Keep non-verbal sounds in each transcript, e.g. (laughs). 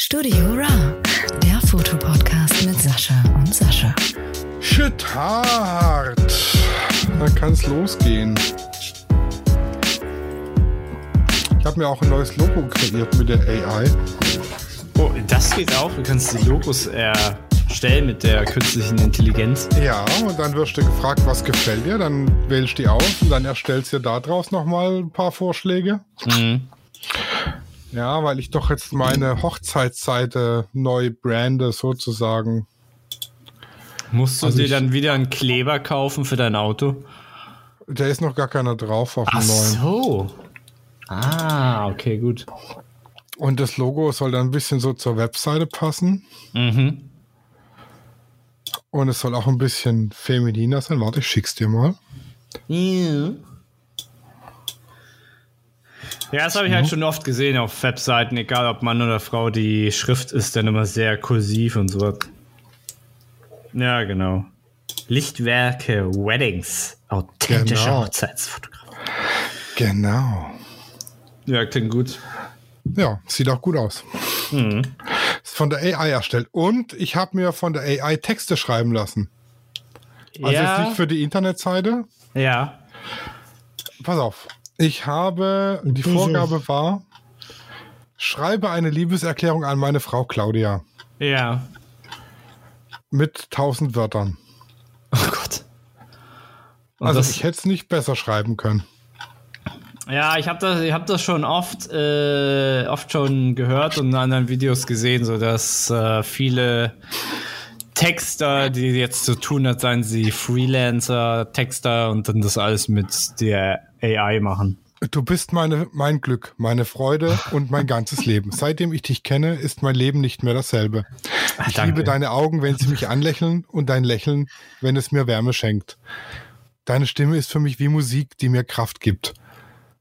Studio Ra, der Fotopodcast mit Sascha und Sascha. Shit hart. Dann kann es losgehen. Ich habe mir auch ein neues Logo kreiert mit der AI. Oh, das geht auch. Du kannst die Logos erstellen mit der künstlichen Intelligenz. Ja, und dann wirst du gefragt, was gefällt dir. Dann wählst du die aus und dann erstellst du da draus nochmal ein paar Vorschläge. Mhm. Ja, weil ich doch jetzt meine Hochzeitsseite neu brande, sozusagen. Musst du Also dir ich- dann wieder einen Kleber kaufen für dein Auto? Da ist noch gar keiner drauf auf dem Ach neuen. so. Ah, okay, gut. Und das Logo soll dann ein bisschen so zur Webseite passen. Mhm. Und es soll auch ein bisschen femininer sein. Warte, ich schick's dir mal. Ja, das habe ich halt schon oft gesehen auf Webseiten, egal ob Mann oder Frau, die Schrift ist dann immer sehr kursiv und so. Ja, genau. Lichtwerke, Weddings, authentische Genau. Hochzeitsfotografie. Genau. Ja, klingt gut. Ja, sieht auch gut aus. Mhm. Ist von der AI erstellt. Und ich habe mir von der AI Texte schreiben lassen. Also ja, nicht für die Internetseite. ja. Pass auf. Ich habe, die Vorgabe war, schreibe eine Liebeserklärung an meine Frau Claudia Ja. mit 1000 Wörtern. Oh Gott. Und Also das- ich hätte es nicht besser schreiben können. Ja, ich habe das, ich hab das schon oft, äh, oft schon gehört und in anderen Videos gesehen, so dass äh, viele Texter, die jetzt so tun, als seien sie Freelancer, Texter und dann das alles mit der AI machen. Du bist meine, mein Glück, meine Freude (laughs) und mein ganzes Leben. Seitdem ich dich kenne, ist mein Leben nicht mehr dasselbe. Ich danke. liebe deine Augen, wenn sie mich anlächeln und dein Lächeln, wenn es mir Wärme schenkt. Deine Stimme ist für mich wie Musik, die mir Kraft gibt.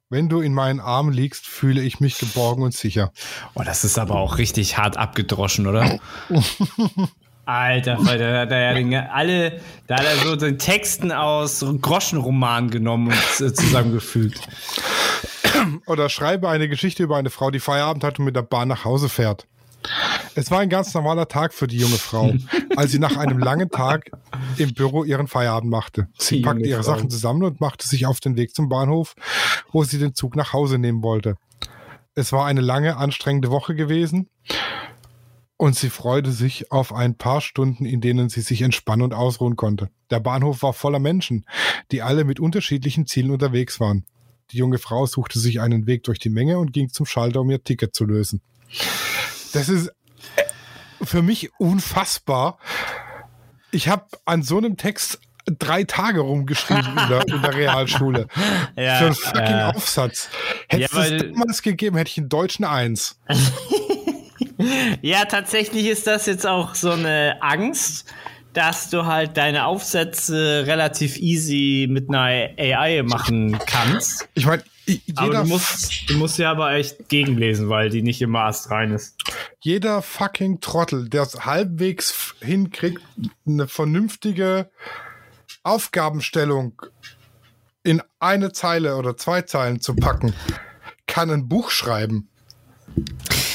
Wenn du in meinen Armen liegst, fühle ich mich geborgen und sicher. Oh, das ist aber auch richtig hart abgedroschen, oder? (laughs) Alter, weil da hat er ja den, alle, da hat er so den Texten aus Groschenromanen genommen und äh, zusammengefügt. Oder schreibe eine Geschichte über eine Frau, die Feierabend hat und mit der Bahn nach Hause fährt. Es war ein ganz normaler Tag für die junge Frau, als sie nach einem langen Tag im Büro ihren Feierabend machte. Sie packte ihre. Sachen zusammen und machte sich auf den Weg zum Bahnhof, wo sie den Zug nach Hause nehmen wollte. Es war eine lange, anstrengende Woche gewesen und sie freute sich auf ein paar Stunden, in denen sie sich entspannen und ausruhen konnte. Der Bahnhof war voller Menschen, die alle mit unterschiedlichen Zielen unterwegs waren. Die junge Frau suchte sich einen Weg durch die Menge und ging zum Schalter, um ihr Ticket zu lösen. Das ist äh, für mich unfassbar. Ich habe an so einem Text drei Tage rumgeschrieben in der, in der Realschule. (laughs) Ja, Für einen fucking ja. Aufsatz. Hätte Ja, es damals gegeben, hätte ich einen deutschen Eins. (laughs) (laughs) Ja, tatsächlich ist das jetzt auch so eine Angst, dass du halt deine Aufsätze relativ easy mit einer AI machen kannst. Ich meine, Aber jeder, du musst, du musst ja aber echt gegenlesen, weil die nicht immer astrein ist. jeder fucking Trottel, der es halbwegs hinkriegt, eine vernünftige Aufgabenstellung in eine Zeile oder zwei Zeilen zu packen, kann ein Buch schreiben.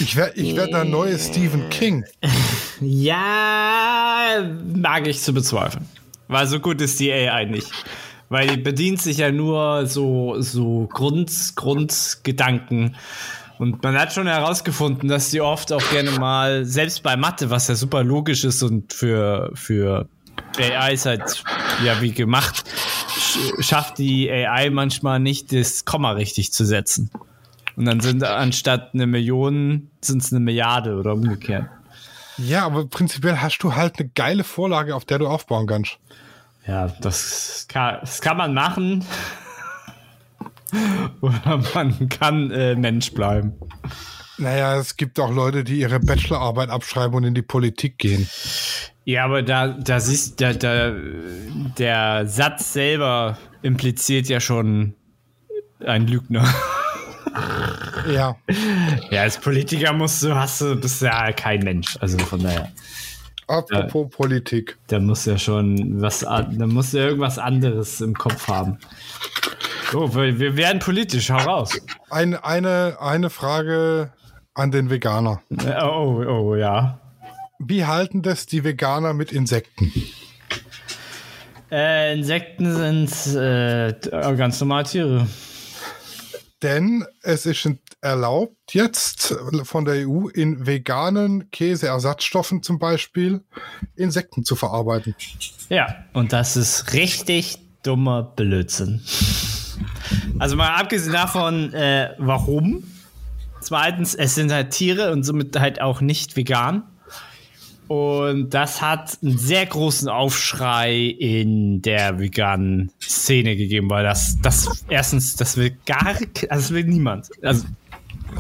Ich werde ich werd der neue Stephen King. (laughs) Ja, mag ich zu bezweifeln. Weil so gut ist die AI nicht. Weil die bedient sich ja nur so, so Grund, Grundgedanken. Und man hat schon herausgefunden, dass die oft auch gerne mal, selbst bei Mathe, was ja super logisch ist und für, für AI ist halt ja wie gemacht, sch schafft die AI manchmal nicht, das Komma richtig zu setzen. Und dann sind anstatt eine Million, sind es eine Milliarde oder umgekehrt. Ja, aber prinzipiell hast du halt eine geile Vorlage, auf der du aufbauen kannst. Ja, das kann, das kann man machen. (laughs) Oder man kann äh, Mensch bleiben. Naja, es gibt auch Leute, die ihre Bachelorarbeit abschreiben und in die Politik gehen. Ja, aber da, da siehst da, da, der Satz selber impliziert ja schon einen Lügner. (laughs) Ja, Ja, als Politiker musst du, hast du, bist ja kein Mensch. Also von daher. apropos Politik. Da muss ja schon was, da muss ja irgendwas anderes im Kopf haben. So, wir, wir werden politisch, hau raus. Ein, eine, eine Frage an den Veganer. Oh, oh, ja. Wie halten das die Veganer mit Insekten? Äh, Insekten sind äh, ganz normale Tiere. Denn es ist erlaubt, jetzt von der EU in veganen Käseersatzstoffen zum Beispiel Insekten zu verarbeiten. Ja, und das ist richtig dummer Blödsinn. Also mal abgesehen davon, äh, warum? Zweitens, es sind halt Tiere und somit halt auch nicht vegan. Und das hat einen sehr großen Aufschrei in der veganen Szene gegeben, weil das, das erstens, das will gar, also das will niemand. Also,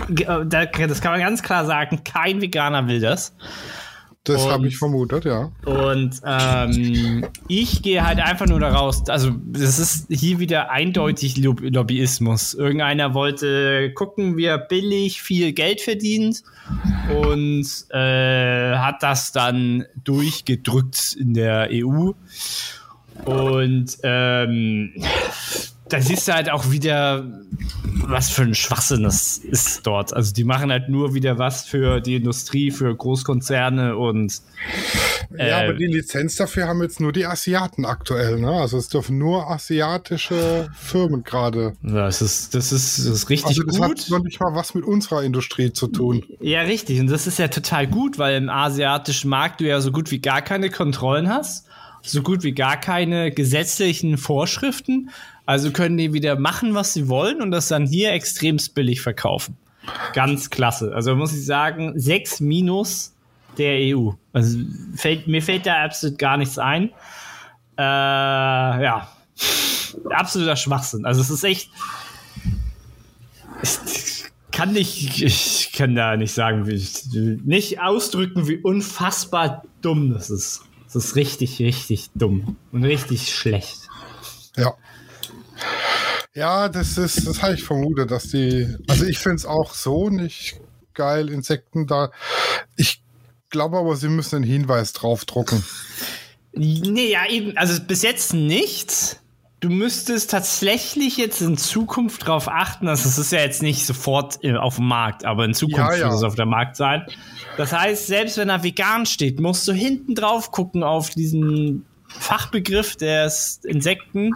das kann man ganz klar sagen, kein Veganer will das. Das habe ich vermutet, ja. Und ähm, ich gehe halt einfach nur daraus, also das ist hier wieder eindeutig Lobbyismus. Irgendeiner wollte gucken, wie er billig viel Geld verdient und äh, hat das dann durchgedrückt in der EU. Und ähm, da siehst du halt auch wieder, was für ein Schwachsinn das ist dort. Also die machen halt nur wieder was für die Industrie, für Großkonzerne und äh, Ja, aber die Lizenz dafür haben jetzt nur die Asiaten aktuell, ne? Also es dürfen nur asiatische Firmen gerade. Ja, das ist, das ist, das ist richtig also das gut. hat noch nicht mal was mit unserer Industrie zu tun. Ja, richtig. Und das ist ja total gut, weil im asiatischen Markt du ja so gut wie gar keine Kontrollen hast so gut wie gar keine gesetzlichen Vorschriften. Also können die wieder machen, was sie wollen und das dann hier extremst billig verkaufen. Ganz klasse. Also muss ich sagen, 6 minus der EU. Also fällt, mir fällt da absolut gar nichts ein. Äh, ja, absoluter Schwachsinn. Also es ist echt. Ich kann nicht, ich kann da nicht sagen, wie ich, nicht ausdrücken, wie unfassbar dumm das ist. Das ist richtig, richtig dumm und richtig schlecht. Ja. Ja, das ist, das habe ich vermutet, dass die, also ich finde es auch so nicht geil, Insekten da. Ich glaube aber, sie müssen einen Hinweis drauf drucken. Nee, ja, eben, also bis jetzt nichts. Du müsstest tatsächlich jetzt in Zukunft darauf achten, dass es ist ja jetzt nicht sofort auf dem Markt, aber in Zukunft ja, ja. wird es auf der Markt sein. Das heißt, selbst wenn er vegan steht, musst du hinten drauf gucken auf diesen Fachbegriff des Insekten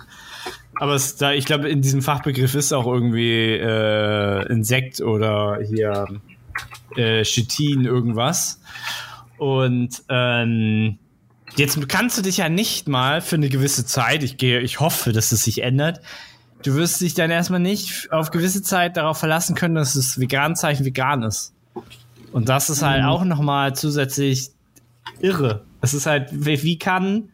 aber es, da, ich glaube, in diesem Fachbegriff ist auch irgendwie äh, Insekt oder hier äh, Chitin irgendwas. Und ähm, jetzt kannst du dich ja nicht mal für eine gewisse Zeit, ich gehe, ich hoffe, dass es sich ändert, du wirst dich dann erstmal nicht auf gewisse Zeit darauf verlassen können, dass das Veganzeichen vegan ist. Und das ist halt mhm. auch nochmal zusätzlich irre. Es ist halt, wie kann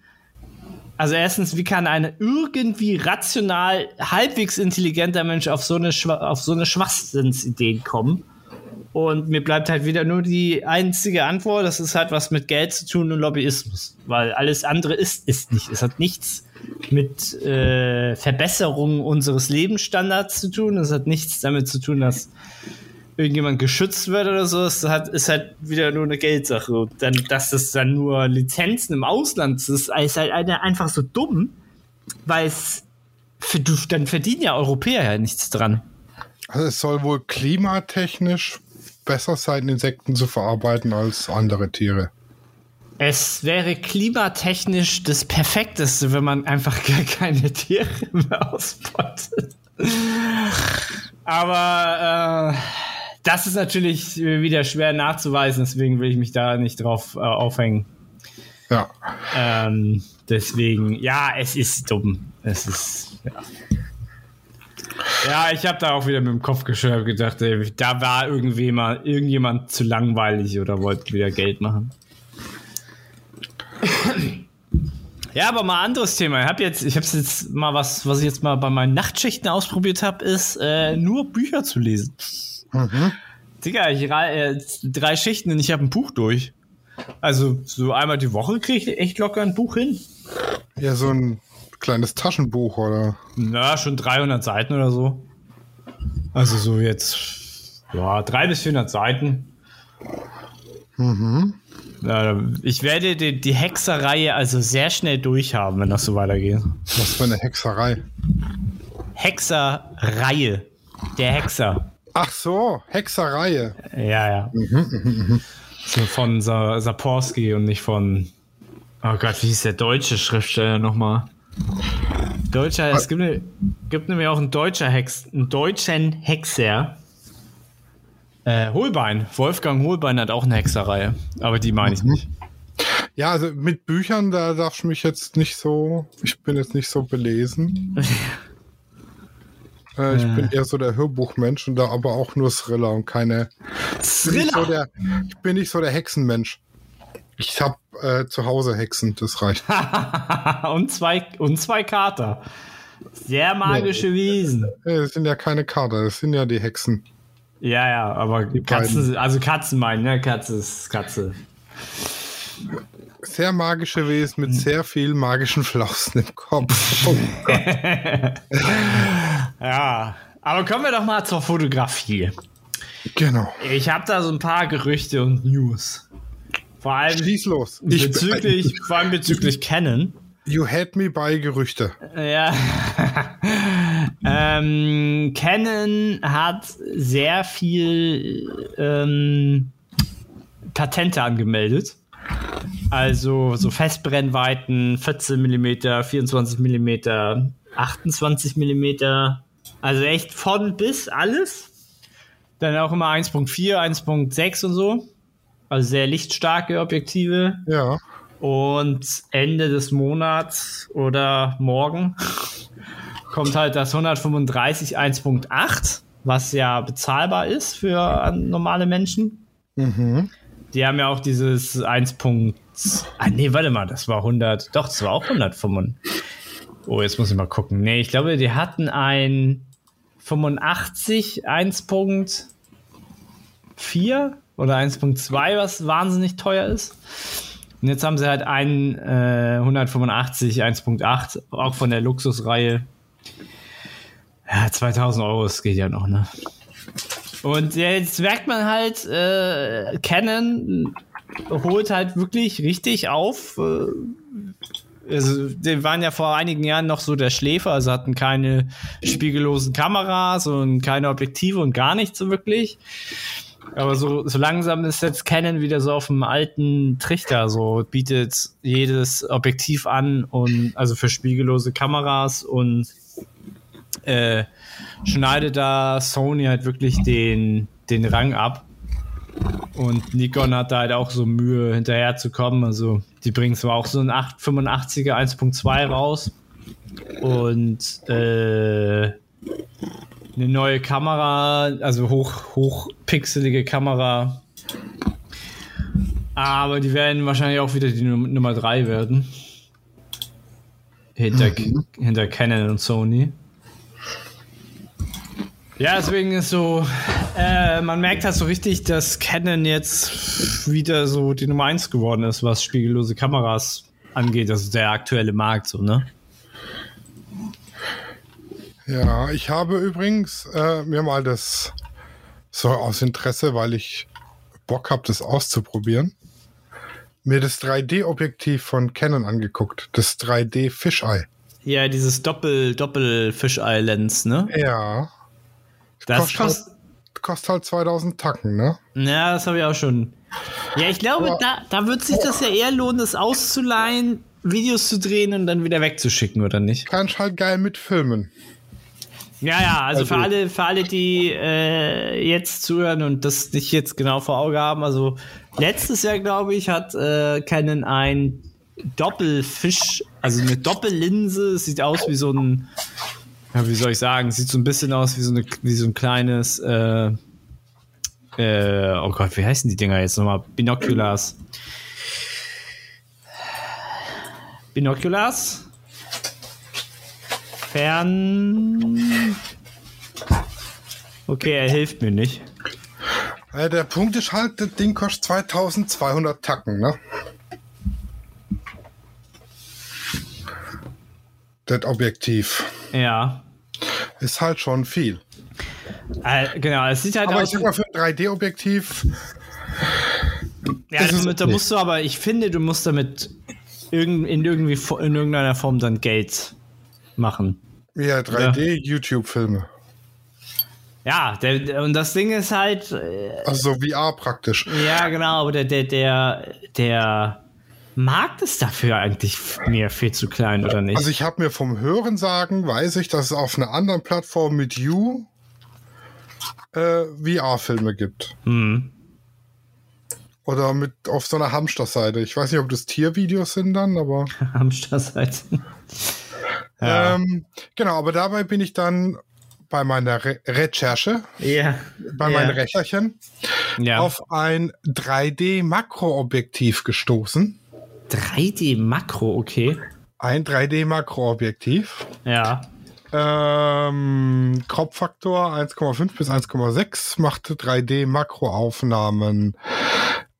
also erstens, wie kann ein irgendwie rational, halbwegs intelligenter Mensch auf so eine, auf so eine Schwachsinnsidee kommen? Und mir bleibt halt wieder nur die einzige Antwort, das ist halt was mit Geld zu tun und Lobbyismus. Weil alles andere ist, ist nicht. Es hat nichts mit äh, Verbesserung unseres Lebensstandards zu tun. Es hat nichts damit zu tun, dass irgendjemand geschützt wird oder so, ist halt, ist halt wieder nur eine Geldsache. Und dann, dass das dann nur Lizenzen im Ausland ist, ist halt einfach so dumm, weil es dann verdienen ja Europäer ja nichts dran. Also es soll wohl klimatechnisch besser sein, Insekten zu verarbeiten als andere Tiere. Es wäre klimatechnisch das Perfekteste, wenn man einfach (laughs) gar keine Tiere mehr ausbeutet. Aber äh, das ist natürlich wieder schwer nachzuweisen, deswegen will ich mich da nicht drauf äh, aufhängen. Ja. Ähm, deswegen, ja, es ist dumm. Es ist, ja. Ja, ich habe da auch wieder mit dem Kopf geschüttelt gedacht, ey, da war irgendwie mal irgendjemand zu langweilig oder wollte wieder Geld machen. Ja, aber mal ein anderes Thema. Ich habe jetzt, ich habe jetzt mal was, was ich jetzt mal bei meinen Nachtschichten ausprobiert habe, ist äh, nur Bücher zu lesen. Mhm. Digga, ich äh, drei Schichten und ich habe ein Buch durch. Also so einmal die Woche kriege ich echt locker ein Buch hin. Ja, so ein kleines Taschenbuch oder? Na, schon 300 Seiten oder so. Also so jetzt, ja, 300 bis 400 Seiten. Mhm. Ich werde die, die Hexerreihe also sehr schnell durchhaben, wenn das so weitergeht. Was für eine Hexerei? Hexerreihe. Der Hexer. Ach so, Hexerei. Ja, ja. So von Sa Saporski und nicht von. Oh Gott, wie hieß der deutsche Schriftsteller nochmal? Deutscher, es gibt, ne- gibt nämlich auch einen deutscher Hex, einen deutschen Hexer. Äh, Holbein. Wolfgang Holbein hat auch eine Hexerei. Aber die meine ich nicht. Ja, also mit Büchern, da darfst du mich jetzt nicht so, ich bin jetzt nicht so belesen. (laughs) äh, ich bin eher so der Hörbuchmensch und da aber auch nur Thriller und keine. Ich bin nicht so der, ich bin nicht so der Hexenmensch. Ich hab äh, zu Hause Hexen, das reicht. (laughs) und, zwei, und zwei Kater. Sehr magische Wesen. Äh, Das sind ja keine Kater, das sind ja die Hexen. Ja, ja, aber Katzen, also Katzen meinen, ne? Katze ist Katze. Sehr magische Wesen mit sehr viel magischen Flausen im Kopf. Oh (laughs) Gott. (laughs) Ja, aber kommen wir doch mal zur Fotografie. genau. Ich habe da so ein paar Gerüchte und News. Vor allem Schieß los. Ich, bezüglich, vor allem bezüglich Canon. you had me bei Gerüchte. Ja. (laughs) ähm, Canon hat sehr viel ähm, Patente angemeldet. Also so Festbrennweiten, 14 mm, 24 mm, 28 mm. Also echt von bis alles. Dann auch immer 1.4, 1.6 und so. Also sehr lichtstarke Objektive. Ja. Und Ende des Monats oder morgen (laughs) kommt halt das 135 1.8, was ja bezahlbar ist für normale Menschen. Mhm. Die haben ja auch dieses 1. Ah, nee, warte mal, das war 100. Doch, das war auch 105. Oh, jetzt muss ich mal gucken. Nee, ich glaube, die hatten ein 85 1.4 oder 1.2, was wahnsinnig teuer ist. Und jetzt haben sie halt ein äh, 185 1.8, auch von der Luxusreihe. Ja, 2000 Euro, das geht ja noch, ne? Und jetzt merkt man halt, äh, Canon holt halt wirklich richtig auf. Äh, also, die waren ja vor einigen Jahren noch so der Schläfer, also hatten keine spiegellosen Kameras und keine Objektive und gar nichts so wirklich. Aber so, so langsam ist jetzt Canon wieder so auf dem alten Trichter, so bietet jedes Objektiv an und also für spiegellose Kameras und äh, schneidet da Sony halt wirklich den, den Rang ab. Und Nikon hat da halt auch so Mühe hinterher zu kommen. Also die bringen zwar auch so ein 885er 1.2 raus und äh, eine neue Kamera, also hoch, hochpixelige Kamera. Aber die werden wahrscheinlich auch wieder die Num Nummer 3 werden. Hinter, hinter Canon und Sony. Ja, deswegen ist so, äh, man merkt halt so richtig, dass Canon jetzt wieder so die Nummer 1 geworden ist, was spiegellose Kameras angeht. Also der aktuelle Markt, so, ne? Ja, ich habe übrigens äh, mir mal das so aus Interesse, weil ich Bock habe, das auszuprobieren, mir das 3D-Objektiv von Canon angeguckt. Das 3D Fisheye. Ja, dieses Doppel, Doppel-Fischei-Lens, ne? Ja. Das kostet, kostet. Kostet halt 2000 Tacken, ne? Ja, das habe ich auch schon. Ja, ich glaube, Aber- da, da wird sich das ja eher lohnen, das auszuleihen, Videos zu drehen und dann wieder wegzuschicken, oder nicht? Kannst halt geil mitfilmen. Ja, ja, also, für Also- alle, für alle, die äh, jetzt zuhören und das nicht jetzt genau vor Auge haben, also letztes Jahr, glaube ich, hat äh, Canon ein Doppelfisch, also eine Doppellinse, es sieht aus wie so ein, ja, wie soll ich sagen, sieht so ein bisschen aus wie so, eine, wie so ein kleines, äh, äh, oh Gott, wie heißen die Dinger jetzt nochmal? Binoculars. Binoculars? Fern. Okay, er hilft mir nicht. Äh, der Punkt ist halt, das Ding kostet 2200 Tacken, ne? Das Objektiv. Ja. Ist halt schon viel. Äh, genau, es sieht halt Aber ich aus. sag mal, für ein 3D-Objektiv, Ja, damit, da musst du aber, ich finde, du musst damit irgend, in, irgendwie, in irgendeiner Form dann Geld machen. ja, 3D-YouTube-Filme. Ja, der, und das Ding ist halt, äh, Also so VR praktisch. ja genau, aber der, der, der, der Markt ist dafür eigentlich mir viel zu klein, oder nicht? Also ich habe mir vom Hören sagen, weiß ich, dass es auf einer anderen Plattform mit You äh, VR-Filme gibt. hm. Oder mit auf so einer Hamster-Seite. Ich weiß nicht, ob das Tiervideos sind dann, aber. (laughs) Hamsterseite. Ja. (laughs) Ähm, genau, aber dabei bin ich dann bei meiner Re Recherche, ja. bei ja. meinen Rechnerchen, ja. auf ein 3D-Makroobjektiv gestoßen. 3D-Makro, okay. Ein 3D-Makroobjektiv. Ja. Ähm, Kropffaktor 1,5 bis 1,6 machte 3D-Makroaufnahmen.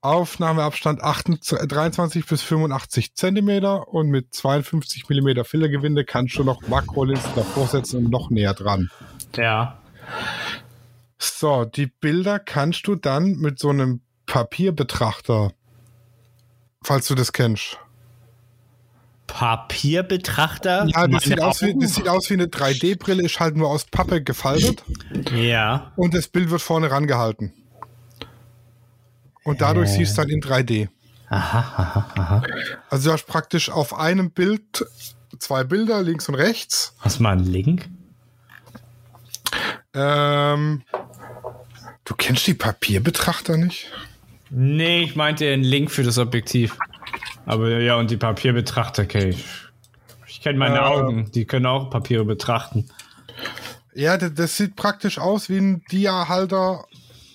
Aufnahmeabstand 28, 23 bis 85 Zentimeter und mit 52 Millimeter Filtergewinde kannst du noch Makrolinsen davor setzen und noch näher dran. Ja. So, die Bilder kannst du dann mit so einem Papierbetrachter, falls du das kennst. Papierbetrachter? Ja, das sieht, wie, das sieht aus wie eine 3D-Brille, ist halt nur aus Pappe gefaltet Ja. und das Bild wird vorne rangehalten. Und dadurch Äh. siehst du dann in 3D. Aha, aha, aha. Also du hast praktisch auf einem Bild zwei Bilder, links und rechts. Hast du mal einen Link? Ähm, du kennst die Papierbetrachter nicht? Nee, ich meinte einen Link für das Objektiv. Aber ja, und die Papierbetrachter kenne ich. Ich kenne meine Äh. Augen, die können auch Papiere betrachten. Ja, das, das sieht praktisch aus wie ein Dia-Halter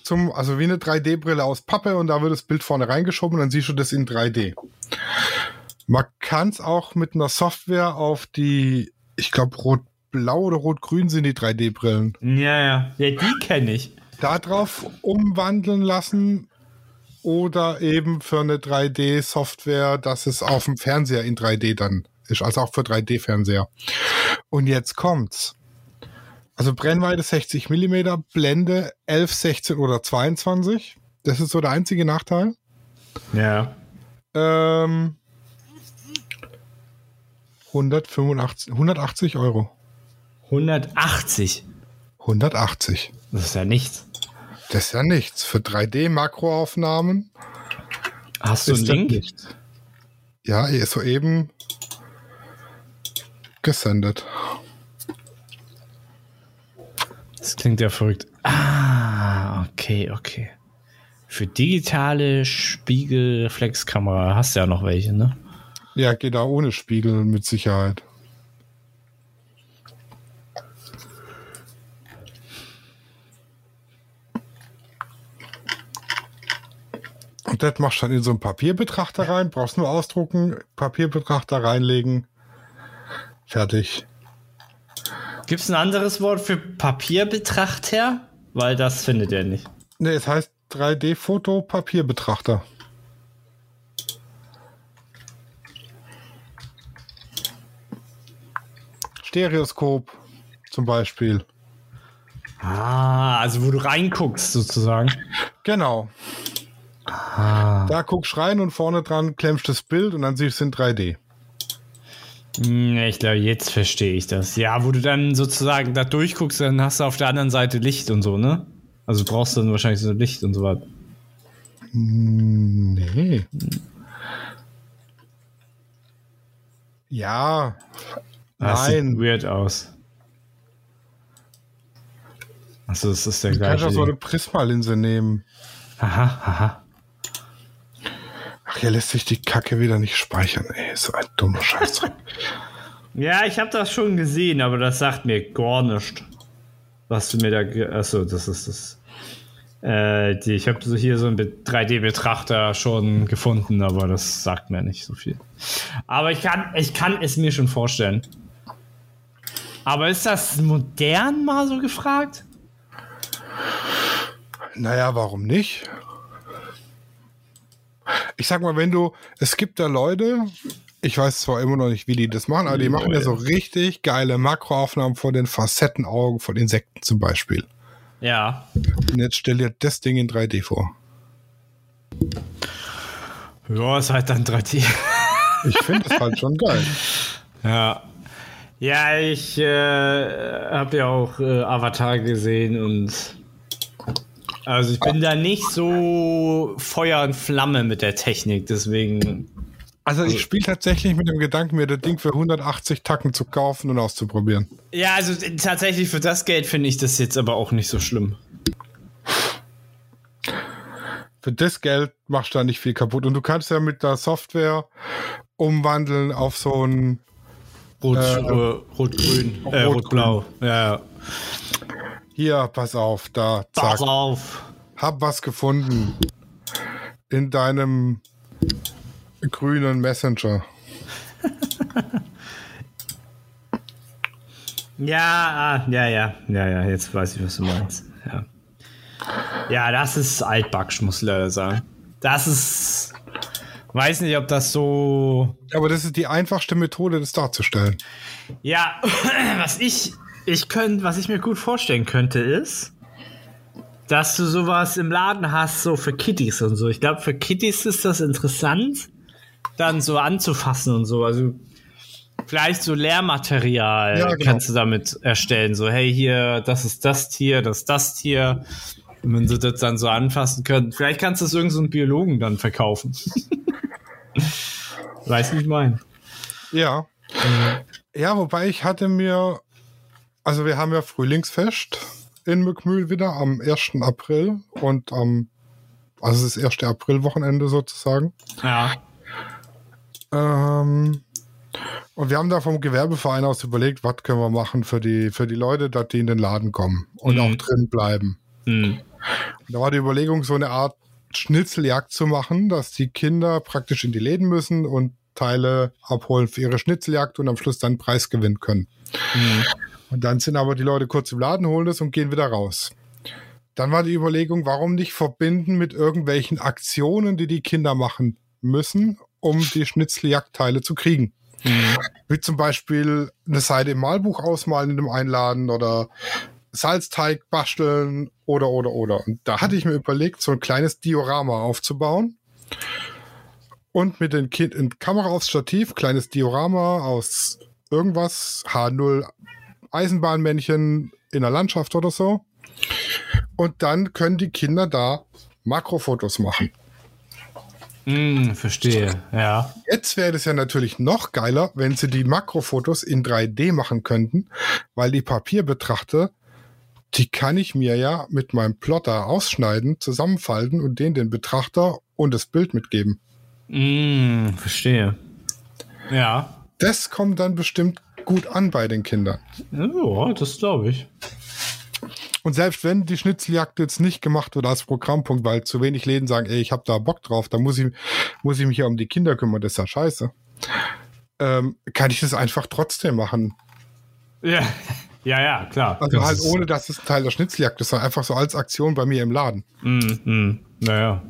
zum, also wie eine 3D-Brille aus Pappe und da wird das Bild vorne reingeschoben und dann siehst du das in 3D. Man kann es auch mit einer Software auf die, ich glaube, rot-blau oder rot-grün sind die 3D-Brillen, Ja, ja. Ja, die kenne ich. da drauf umwandeln lassen oder eben für eine 3D-Software, dass es auf dem Fernseher in 3D dann ist, also auch für 3D-Fernseher. Und jetzt kommt's. Also Brennweite 60 mm, Blende 11, 16 oder 22. Das ist so der einzige Nachteil. Ja. Ähm, 185, 180 Euro. 180. 180. Das ist ja nichts. Das ist ja nichts. Für 3D-Makroaufnahmen Hast du einen Link? nichts. Ja, er ist soeben gesendet. Das klingt ja verrückt. Ah, okay, okay. Für digitale Spiegelreflexkamera hast du ja noch welche, ne? Ja, geht da ohne Spiegel mit Sicherheit. Und das machst du dann in so einen Papierbetrachter rein, brauchst nur ausdrucken, Papierbetrachter reinlegen, fertig. Gibt es ein anderes Wort für Papierbetrachter? Weil das findet er nicht. Ne, es heißt 3D-Foto-Papierbetrachter. Stereoskop zum Beispiel. Ah, also wo du reinguckst sozusagen. Genau. Ah. Da guckst rein und vorne dran klemmst das Bild und dann siehst du es in 3D. Hm, Ich glaube, jetzt verstehe ich das. Ja, wo du dann sozusagen da durchguckst, dann hast du auf der anderen Seite Licht und so, ne? Also brauchst du dann wahrscheinlich so Licht und so was. Nee. Ja. Das sieht Nein. weird aus. Achso, das ist der Du kannst gleiche. auch so eine. Prismalinse nehmen. Aha, aha. Hier lässt sich die Kacke wieder nicht speichern. Ey, so ein dummer Scheißdreck. (laughs) Ja, ich habe das schon gesehen, aber das sagt mir gar nichts. Was du mir da. Achso, das ist das. Äh, die, ich habe so hier so einen Be- 3D-Betrachter schon gefunden, aber das sagt mir nicht so viel. Aber ich kann, ich kann es mir schon vorstellen. Aber ist das modern mal so gefragt? Naja, warum nicht? Ich sag mal, wenn du, es gibt da Leute, ich weiß zwar immer noch nicht, wie die das machen, aber die machen ja so richtig geile Makroaufnahmen von den Facettenaugen von Insekten zum Beispiel. Ja. Und jetzt stell dir das Ding in 3D vor. Ja, ist halt dann 3D. Ich finde das halt schon geil. (laughs) Ja. Ja, ich äh, habe ja auch äh, Avatar gesehen und also ich bin da nicht so Feuer und Flamme mit der Technik, deswegen. Also ich spiele tatsächlich mit dem Gedanken, mir das Ding für 180 Tacken zu kaufen und auszuprobieren. Ja, also tatsächlich für das Geld finde ich das jetzt aber auch nicht so schlimm. Für das Geld machst du da nicht viel kaputt. Und du kannst ja mit der Software umwandeln auf so ein Rot, äh, Rot-Grün, äh, Rot-Blau. ja, ja. Hier, pass auf, da. Zack. Pass auf. Hab was gefunden. In deinem grünen Messenger. (laughs) ja, ah, ja, ja, ja, ja, jetzt weiß ich, was du meinst. Ja, ja das ist altbacksch, muss ich leider sagen. Das ist Weiß nicht, ob das so. Aber das ist die einfachste Methode, das darzustellen. Ja, (clears throat) was ich, ich könnte, was ich mir gut vorstellen könnte, ist, dass du sowas im Laden hast, so für Kitties und so. Ich glaube, für Kitties ist das interessant, dann so anzufassen und so. Also vielleicht so Lehrmaterial ja, genau. kannst du damit erstellen. So, hey, hier, das ist das Tier, das ist das Tier. Und wenn sie das dann so anfassen können, vielleicht kannst du es irgendeinem so Biologen dann verkaufen. (laughs) Wie ich meine? Ja. Mhm. Ja, wobei ich hatte mir, also wir haben ja Frühlingsfest in Mückmühl wieder am 1. April und am, also das erste Aprilwochenende sozusagen. Ja. Ähm, und wir haben da vom Gewerbeverein aus überlegt, was können wir machen für die, für die Leute, dass die in den Laden kommen und mhm. auch drin bleiben. Mhm. da war die Überlegung, so eine Art Schnitzeljagd zu machen, dass die Kinder praktisch in die Läden müssen und Teile abholen für ihre Schnitzeljagd und am Schluss dann Preis gewinnen können. Mhm. Und dann sind aber die Leute kurz im Laden, holen das und gehen wieder raus. Dann war die Überlegung, warum nicht verbinden mit irgendwelchen Aktionen, die die Kinder machen müssen, um die Schnitzeljagdteile zu kriegen. Mhm. Wie zum Beispiel eine Seite im Malbuch ausmalen in dem Einladen oder Salzteig basteln oder, oder, oder. Und da hatte ich mir überlegt, so ein kleines Diorama aufzubauen. Und mit den Kind in Kamera aufs Stativ, kleines Diorama aus irgendwas, H0 Eisenbahnmännchen in der Landschaft oder so. Und dann können die Kinder da Makrofotos machen. Mm, verstehe, ja. Jetzt wäre es ja natürlich noch geiler, wenn sie die Makrofotos in 3D machen könnten, weil die Papierbetrachter die kann ich mir ja mit meinem Plotter ausschneiden, zusammenfalten und den den Betrachter und das Bild mitgeben. Mm, verstehe. Ja. Das kommt dann bestimmt gut an bei den Kindern. Ja, das glaube ich. Und selbst wenn die Schnitzeljagd jetzt nicht gemacht wird als Programmpunkt, weil zu wenig Läden sagen, ey, ich habe da Bock drauf, dann muss ich, muss ich mich ja um die Kinder kümmern, das ist ja scheiße. Ähm, kann ich das einfach trotzdem machen. Ja, ja, ja, klar. Also das halt ohne, dass es Teil der Schnitzeljagd ist, einfach so als Aktion bei mir im Laden. Mhm, mm, naja,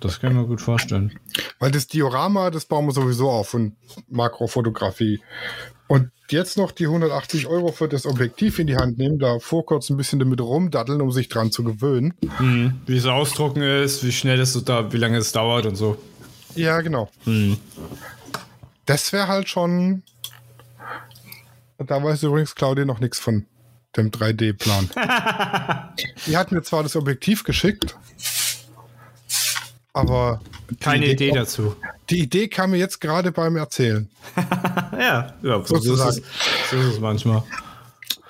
das kann ich mir gut vorstellen. Weil das Diorama, das bauen wir sowieso auf und Makrofotografie. Und jetzt noch die 180 Euro für das Objektiv in die Hand nehmen, da vor kurz ein bisschen damit rumdaddeln, um sich dran zu gewöhnen. Mhm. Wie es ausdrucken ist, wie schnell es so da, wie lange es dauert und so. Ja, genau. Mhm. Das wäre halt schon da weiß übrigens Claudia noch nichts von dem 3D-Plan. (laughs) die hat mir zwar das Objektiv geschickt, aber. Keine Idee, Idee dazu. Die Idee kam mir jetzt gerade beim Erzählen. (laughs) ja, ja so, ist es, so ist es manchmal.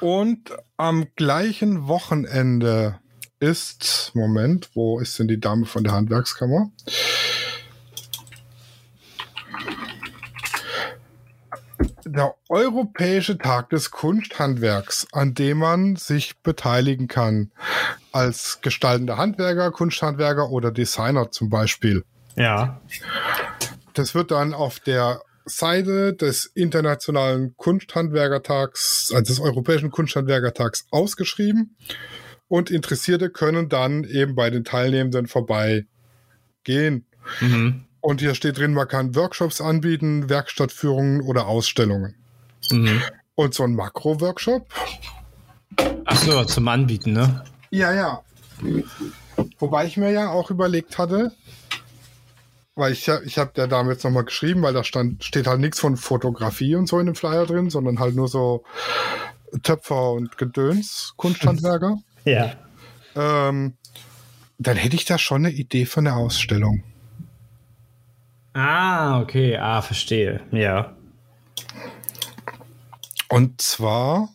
Und am gleichen Wochenende ist, Moment, wo ist denn die Dame von der Handwerkskammer? der Europäische Tag des Kunsthandwerks, an dem man sich beteiligen kann. Als gestaltender Handwerker, Kunsthandwerker oder Designer zum Beispiel. Ja. Das wird dann auf der Seite des Internationalen Kunsthandwerkertags, also des Europäischen Kunsthandwerkertags ausgeschrieben. Und Interessierte können dann eben bei den Teilnehmenden vorbeigehen. Mhm. Und hier steht drin, man kann Workshops anbieten, Werkstattführungen oder Ausstellungen. Mhm. Und so ein Makro-Workshop. Ach so, zum Anbieten, ne? Ja, ja. Wobei ich mir ja auch überlegt hatte, weil ich, hab- ich habe der Dame jetzt nochmal geschrieben, weil da stand, steht halt nichts von Fotografie und so in dem Flyer drin, sondern halt nur so Töpfer und Gedöns, Kunsthandwerker. (laughs) Ja. ähm, dann hätte ich da schon eine Idee für eine Ausstellung. Ah, okay. Ah, verstehe. Ja. Und zwar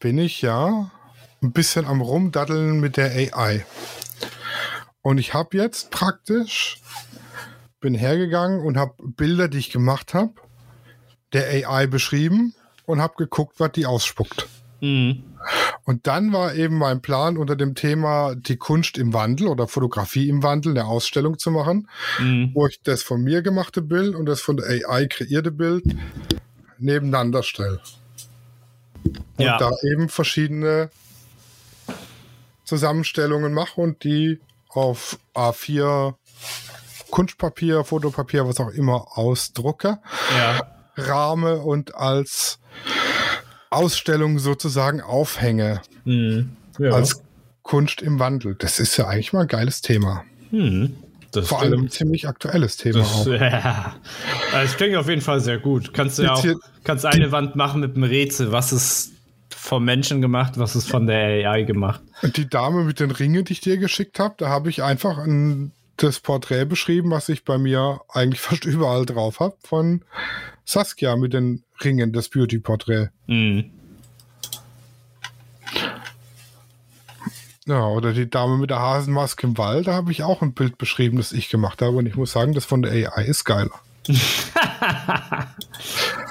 bin ich ja ein bisschen am Rumdaddeln mit der AI. Und ich habe jetzt praktisch, bin hergegangen und habe Bilder, die ich gemacht habe, der AI beschrieben und habe geguckt, was die ausspuckt. Mhm. Und dann war eben mein Plan unter dem Thema die Kunst im Wandel oder Fotografie im Wandel eine Ausstellung zu machen, Mhm. wo ich das von mir gemachte Bild und das von der AI kreierte Bild nebeneinander stelle. Und Ja. da eben verschiedene Zusammenstellungen mache und die auf A4 Kunstpapier, Fotopapier, was auch immer ausdrucke, Ja. rahme und als Ausstellung sozusagen aufhänge. Mhm. ja. Als Kunst im Wandel. Das ist ja eigentlich mal ein geiles Thema. Mhm. Das Vor allem ein ziemlich aktuelles Thema Das, auch. (laughs) ja. Das klingt auf jeden Fall sehr gut. Kannst du ja auch kannst eine Wand machen mit einem Rätsel. Was ist vom Menschen gemacht, was ist von der AI gemacht? Und die Dame mit den Ringen, die ich dir geschickt habe, da habe ich einfach ein, das Porträt beschrieben, was ich bei mir eigentlich (laughs) fast überall drauf habe, von Saskia mit den Ringen, das Beauty-Porträt. Mhm. Ja, oder die Dame mit der Hasenmaske im Wald, da habe ich auch ein Bild beschrieben, das ich gemacht habe. Und ich muss sagen, das von der AI ist geiler. (laughs)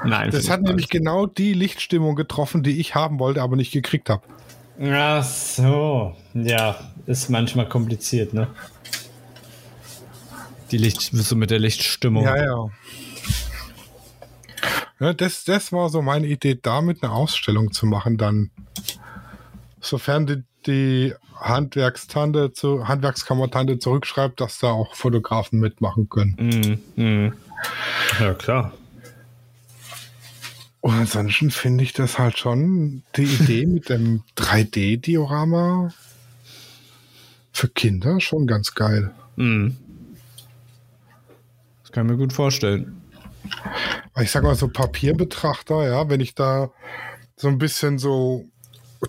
Nein. Das hat nämlich genau die Lichtstimmung getroffen, die ich haben wollte, aber nicht gekriegt habe. Ach so. Ja, ist manchmal kompliziert, ne? Die Licht, so mit der Lichtstimmung. Ja, ja. ja das, das war so meine Idee, damit eine Ausstellung zu machen, dann. Sofern die, die Handwerkstante zu, Handwerkskammertante zurückschreibt, dass da auch Fotografen mitmachen können. Mhm. Mhm. Ja, klar. Und ansonsten finde ich das halt schon die Idee (laughs) mit dem 3D-Diorama für Kinder schon ganz geil. Mhm. Kann mir gut vorstellen. Ich sag mal so Papierbetrachter, ja, wenn ich da so ein bisschen so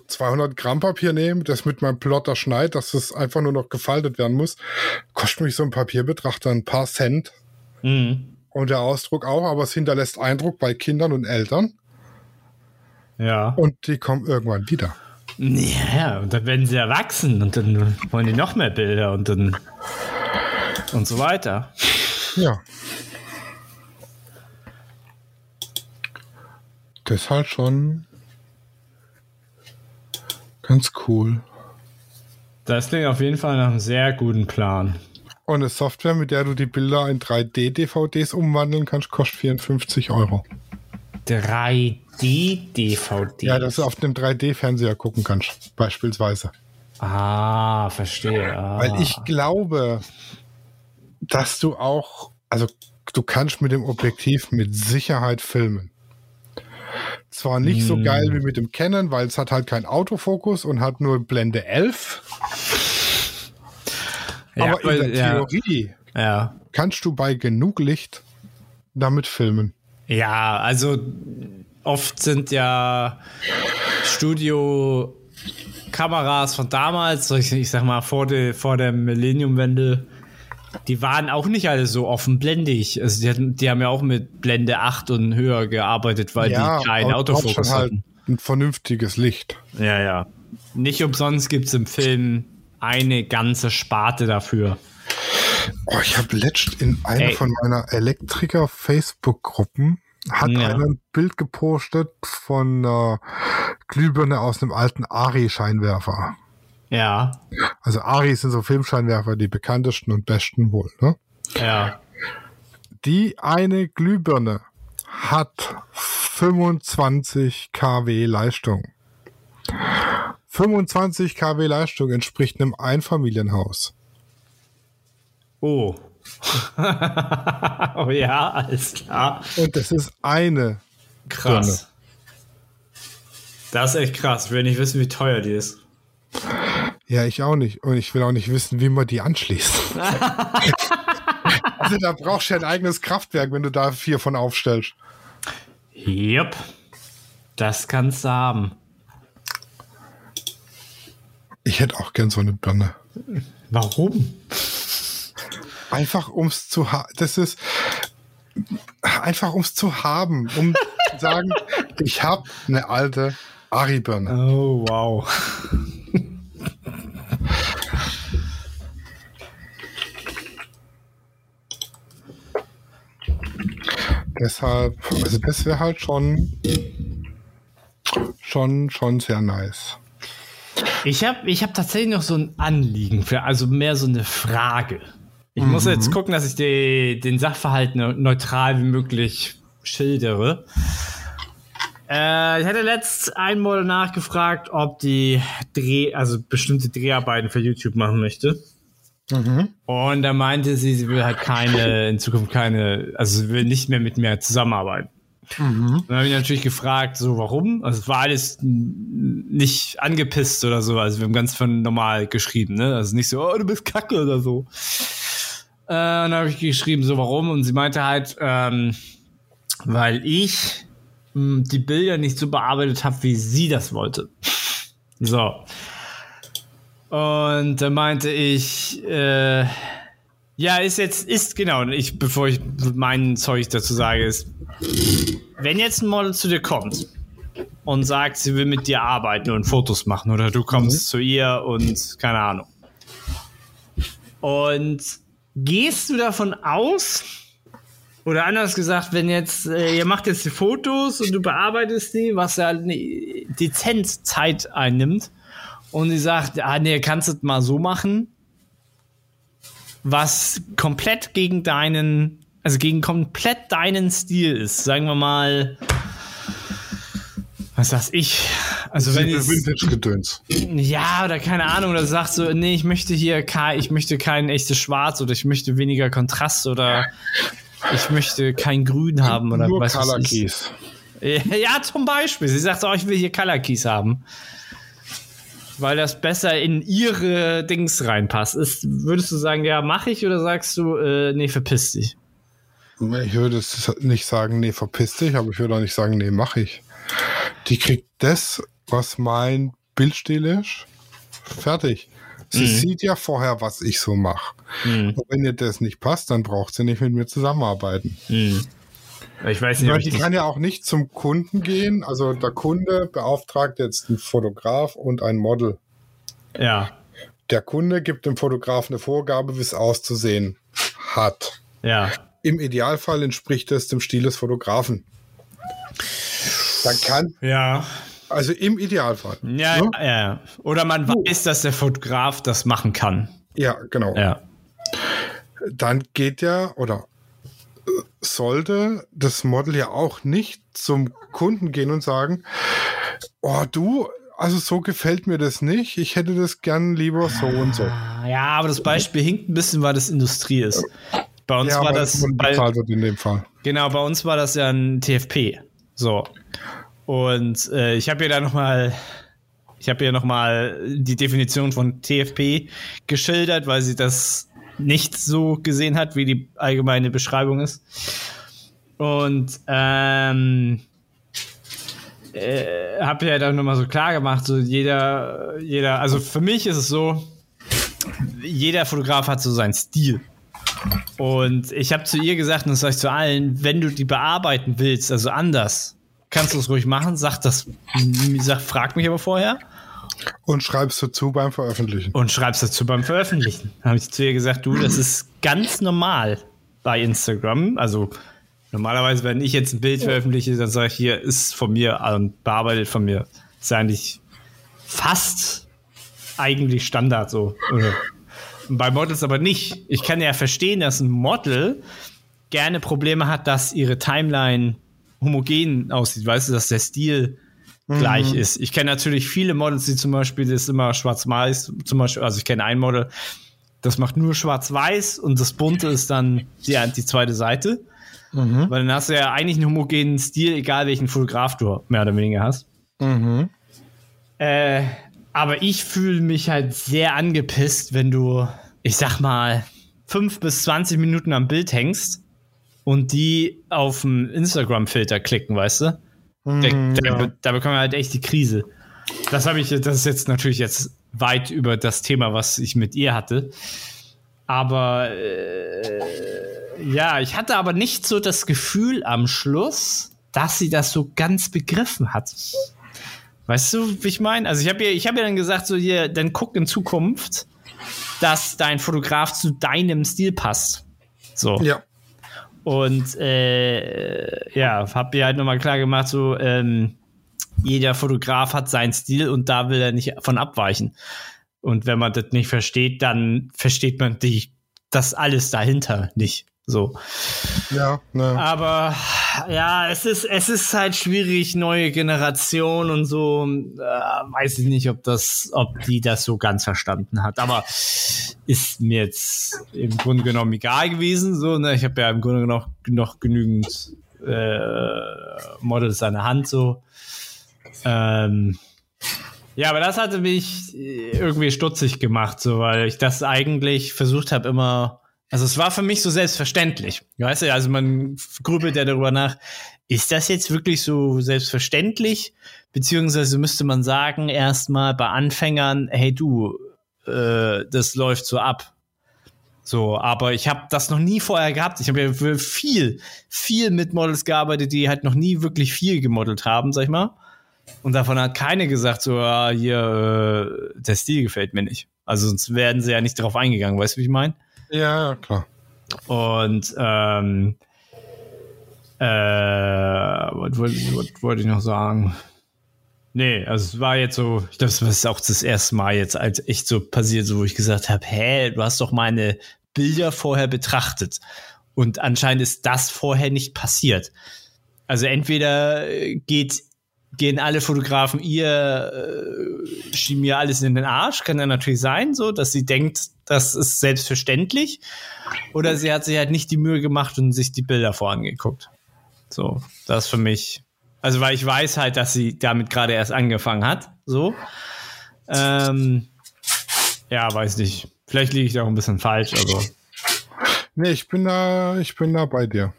200 Gramm Papier nehme, das mit meinem Plotter schneid, dass es einfach nur noch gefaltet werden muss, kostet mich so ein Papierbetrachter ein paar Cent Mhm. und der Ausdruck auch, aber es hinterlässt Eindruck bei Kindern und Eltern Ja. und die kommen irgendwann wieder. Ja, und dann werden sie erwachsen und dann wollen die noch mehr Bilder und dann und so weiter. Ja. Das ist halt schon ganz cool. Das klingt auf jeden Fall nach einem sehr guten Plan. Und eine Software, mit der du die Bilder in 3D-DVDs umwandeln kannst, kostet 54 Euro. 3D-DVD. Ja, dass du auf dem 3D-Fernseher gucken kannst, beispielsweise. Ah, verstehe. Ah. Weil ich glaube, dass du auch, also du kannst mit dem Objektiv mit Sicherheit filmen. Zwar nicht so geil wie mit dem Canon, weil es hat halt keinen Autofokus und hat nur Blende 11. Ja, aber in der ja. Theorie Ja. kannst du bei genug Licht damit filmen. Ja, also oft sind ja Studio-Kameras von damals, ich, ich sag mal vor der, vor der Millenniumwende, die waren auch nicht alle so offenblendig. Also die, hatten, die haben ja auch mit Blende 8 und höher gearbeitet, weil die keinen Autofokus halt hatten. ein vernünftiges Licht. Ja, ja. Nicht umsonst gibt es im Film eine ganze Sparte dafür. Oh, ich habe letzt in einer Ey. von meiner Elektriker-Facebook-Gruppen hat Ja. einer ein Bild gepostet von einer Glühbirne aus einem alten Ari-Scheinwerfer. Ja, Also Ari sind so Filmscheinwerfer, die bekanntesten und besten wohl. Ne? ja. Die eine Glühbirne hat 25 kW Leistung. 25 kW Leistung entspricht einem Einfamilienhaus. Oh. (laughs) oh ja, alles klar. Und das ist eine. Krass. Das ist echt krass. Ich will nicht wissen, wie teuer die ist. Ja, ich auch nicht. Und ich will auch nicht wissen, wie man die anschließt. (laughs) Also da brauchst du ja ein eigenes Kraftwerk, wenn du da vier von aufstellst. Jupp. Das kannst du haben. Ich hätte auch gern so eine Birne. Warum? Einfach ums zu haben. Das ist einfach ums zu haben, um zu sagen, (laughs) ich habe eine alte Ari-Birne. Oh, wow. Deshalb, also das wäre halt schon, schon, schon sehr nice. Ich habe ich hab tatsächlich noch so ein Anliegen, für, also mehr so eine Frage. Ich muss jetzt gucken, dass ich die, den Sachverhalt ne- neutral wie möglich schildere. Äh, ich hatte letzt einmal nachgefragt, ob die Dreh, also bestimmte Dreharbeiten für YouTube machen möchte. Und da meinte sie, sie will halt keine, in Zukunft keine, also sie will nicht mehr mit mir zusammenarbeiten. Dann habe ich natürlich gefragt, so warum? Also es war alles nicht angepisst oder so. Also wir haben ganz von normal geschrieben, ne? Also nicht so, oh, du bist kacke oder so. Äh, dann habe ich geschrieben, so warum? Und sie meinte halt, ähm, weil ich mh, die Bilder nicht so bearbeitet habe, wie sie das wollte. So. Und da meinte ich, äh, ja, ist jetzt, ist genau, ich, bevor ich mein Zeug dazu sage, ist, wenn jetzt ein Model zu dir kommt und sagt, sie will mit dir arbeiten und Fotos machen oder du kommst zu ihr und keine Ahnung. Und gehst du davon aus, oder anders gesagt, wenn jetzt, äh, ihr macht jetzt die Fotos und du bearbeitest die, was ja eine dezent Zeit einnimmt, und sie sagt, ah nee, kannst du es mal so machen, was komplett gegen deinen, also gegen komplett deinen Stil ist. Sagen wir mal, was weiß ich. Also wenn ich, Vintage-Gedöns. ja, oder keine Ahnung, oder sagst so, nee, ich möchte hier kein, ich möchte kein echtes Schwarz oder ich möchte weniger Kontrast oder ich möchte kein Grün haben oder Nur was Color. Keys. Ja, zum Beispiel. Sie sagt so, oh, ich will hier Color Keys haben. Weil das besser in ihre Dings reinpasst. Ist, würdest du sagen, ja, mach ich oder sagst du, äh, nee, verpiss dich? Ich würde es nicht sagen, nee, verpiss dich, aber ich würde auch nicht sagen, nee, mach ich. Die kriegt das, was mein Bildstil ist, fertig. Sie sieht ja vorher, was ich so mache. Und wenn ihr das nicht passt, dann braucht sie nicht mit mir zusammenarbeiten. Ich weiß nicht, ich die kann ja auch nicht zum Kunden gehen. Also der Kunde beauftragt jetzt einen Fotograf und ein Model. ja, Der Kunde gibt dem Fotograf eine Vorgabe, wie es auszusehen hat. ja. Im Idealfall entspricht es dem Stil des Fotografen. Dann kann, Ja. also im Idealfall. Ja, Ne? ja, ja. Oder man weiß, dass der Fotograf das machen kann. Ja, genau. Ja. Dann geht ja oder sollte das Model ja auch nicht zum Kunden gehen und sagen, oh du, also so gefällt mir das nicht, ich hätte das gern lieber so und so. Ja, aber das Beispiel hinkt ein bisschen, weil das Industrie ist. Bei uns Ja, war das, bei, in dem Fall. genau, bei uns war das ja ein TFP. So. Und äh, ich habe ja da nochmal, ich habe ja nochmal die Definition von TFP geschildert, weil sie das nicht so gesehen hat, wie die allgemeine Beschreibung ist. Und ähm, äh, habe ja dann nochmal so klar gemacht, so jeder, jeder, also für mich ist es so, jeder Fotograf hat so seinen Stil. Und ich habe zu ihr gesagt, und das sage ich zu allen, wenn du die bearbeiten willst, also anders, kannst du es ruhig machen, sag das, sag, frag mich aber vorher Und schreibst dazu beim Veröffentlichen. und schreibst dazu beim Veröffentlichen. Habe ich zu ihr gesagt, du, das ist ganz normal bei Instagram. Also normalerweise, wenn ich jetzt ein Bild veröffentliche, dann sage ich, hier ist von mir und bearbeitet von mir. ist eigentlich fast eigentlich Standard so. Bei Models aber nicht. Ich kann ja verstehen, dass ein Model gerne Probleme hat, dass ihre Timeline homogen aussieht. Weißt du, dass der Stil gleich ist. Ich kenne natürlich viele Models, die zum Beispiel das immer schwarz-weiß, zum Beispiel, also ich kenne ein Model, das macht nur schwarz-weiß und das bunte ist dann die, die zweite Seite. Weil dann hast du ja eigentlich einen homogenen Stil, egal welchen Fotograf du mehr oder weniger hast. Mhm. Äh, aber ich fühle mich halt sehr angepisst, wenn du, ich sag mal, fünf bis 20 Minuten am Bild hängst und die auf den Instagram-Filter klicken, weißt du? Mm, Da, ja. da, da bekommen wir halt echt die Krise. Das habe ich, das ist jetzt natürlich jetzt weit über das Thema, was ich mit ihr hatte. Aber äh, ja, ich hatte aber nicht so das Gefühl am Schluss, dass sie das so ganz begriffen hat. Weißt du, wie ich meine? Also ich habe ihr, ich habe ihr dann gesagt, so hier, dann guck in Zukunft, dass dein Fotograf zu deinem Stil passt. So. ja. Und äh, ja, hab ihr halt nochmal klar gemacht, so ähm, jeder Fotograf hat seinen Stil und da will er nicht von abweichen. Und wenn man das nicht versteht, dann versteht man die, das alles dahinter nicht. So. Ja, ne. Aber ja, es ist, es ist halt schwierig, neue Generation und so. Äh, weiß ich nicht, ob das, ob die das so ganz verstanden hat. Aber ist mir jetzt im Grunde genommen egal gewesen. So, ne? Ich habe ja im Grunde genommen noch genügend äh, Models an der Hand. So. Ähm, ja, aber das hatte mich irgendwie stutzig gemacht, so, weil ich das eigentlich versucht habe, immer. Also es war für mich so selbstverständlich. Weißt du, also man grübelt ja darüber nach, ist das jetzt wirklich so selbstverständlich? Beziehungsweise müsste man sagen, erstmal bei Anfängern, hey du, äh, das läuft so ab. So, aber ich habe das noch nie vorher gehabt. Ich habe ja viel, viel mit Models gearbeitet, die halt noch nie wirklich viel gemodelt haben, sag ich mal. Und davon hat keine gesagt, so, ja, hier, äh, der Stil gefällt mir nicht. Also sonst werden sie ja nicht drauf eingegangen, weißt du, wie ich meine? Ja, klar. Und ähm, äh, was wollte ich noch sagen? Nee, also es war jetzt so, ich glaube, das ist auch das erste Mal jetzt als echt so passiert, so wo ich gesagt habe, hä, du hast doch meine Bilder vorher betrachtet. Und anscheinend ist das vorher nicht passiert. Also entweder äh, geht, gehen alle Fotografen ihr, äh, schieben mir alles in den Arsch, kann ja natürlich sein, so, dass sie denkt, das ist selbstverständlich. Oder sie hat sich halt nicht die Mühe gemacht und sich die Bilder vorangeguckt. So, das für mich. Also, weil ich weiß halt, dass sie damit gerade erst angefangen hat. So. Ähm, ja, weiß nicht. Vielleicht liege ich da auch ein bisschen falsch, aber. Nee, ich bin da, ich bin da bei dir.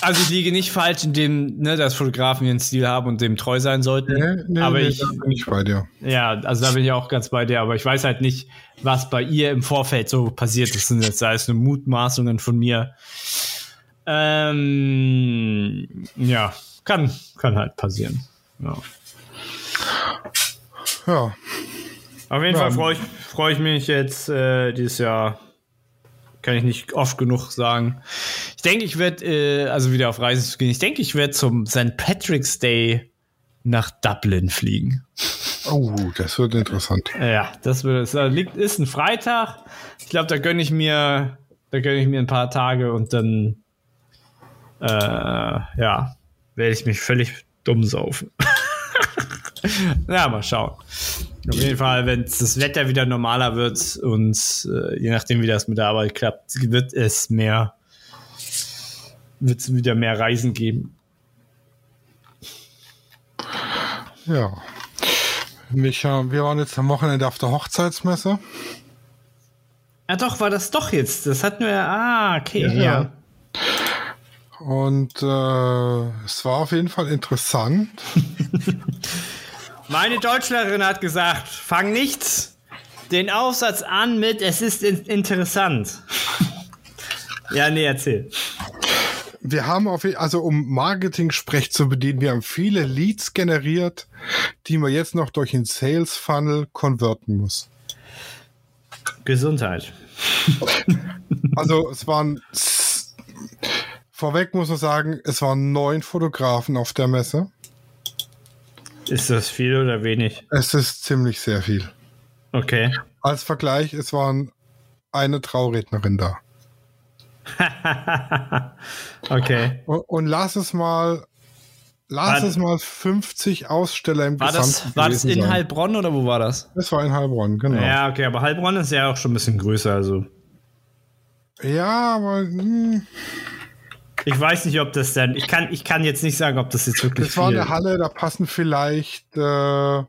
Also ich liege nicht falsch, indem, ne, dass Fotografen ihren Stil haben und dem treu sein sollten. Nee, nee, aber nee, ich, da bin ich bei dir. ja, also da bin ich auch ganz bei dir, aber ich weiß halt nicht, was bei ihr im Vorfeld so passiert ist. Das sind jetzt alles nur Mutmaßungen von mir. Ähm, ja, kann, kann halt passieren. Ja. Ja, Auf jeden Ja. Fall freue ich, freu ich mich jetzt äh, dieses Jahr. Kann ich nicht oft genug sagen. Ich denke, ich werde, äh, also wieder auf Reisen zu gehen, ich denke, ich werde zum St. Patrick's Day nach Dublin fliegen. oh, das wird interessant. Ja, das wird, es liegt, ist ein Freitag. Ich glaube, da gönne ich mir, da gönne ich mir ein paar Tage und dann, äh, ja, werde ich mich völlig dumm saufen. (laughs) ja, mal schauen. Auf jeden Fall, wenn das Wetter wieder normaler wird und äh, je nachdem, wie das mit der Arbeit klappt, wird es mehr, wird es wieder mehr Reisen geben. Ja. Micha, wir waren jetzt am Wochenende auf der Hochzeitsmesse. Ja, doch, war das doch jetzt. Das hatten wir, ah, okay, Ja. ja. Und äh, es war auf jeden Fall interessant. (laughs) Meine Deutschlehrerin hat gesagt, fang nicht den Aufsatz an mit, es ist in interessant. (laughs) ja, nee, erzähl. Wir haben auf also um Marketing-Sprech zu bedienen, wir haben viele Leads generiert, die man jetzt noch durch den Sales Funnel konverten muss. Gesundheit. (laughs) Also es waren vorweg muss man sagen, es waren neun Fotografen auf der Messe. Ist das viel oder wenig? Es ist ziemlich sehr viel. Okay. Als Vergleich, es waren eine Traurednerin da. (laughs) okay. Und, und lass es mal, lass War- es mal 50 Aussteller im War das, Gesamten war das in sein. Heilbronn oder wo war das? Das war in Heilbronn, genau. Ja, Ja, okay, aber Heilbronn ist ja auch schon ein bisschen größer, also. aber hm, Ich weiß nicht, ob das dann. Ich kann, ich kann jetzt nicht sagen, ob das jetzt wirklich das war eine Halle, da passen vielleicht äh,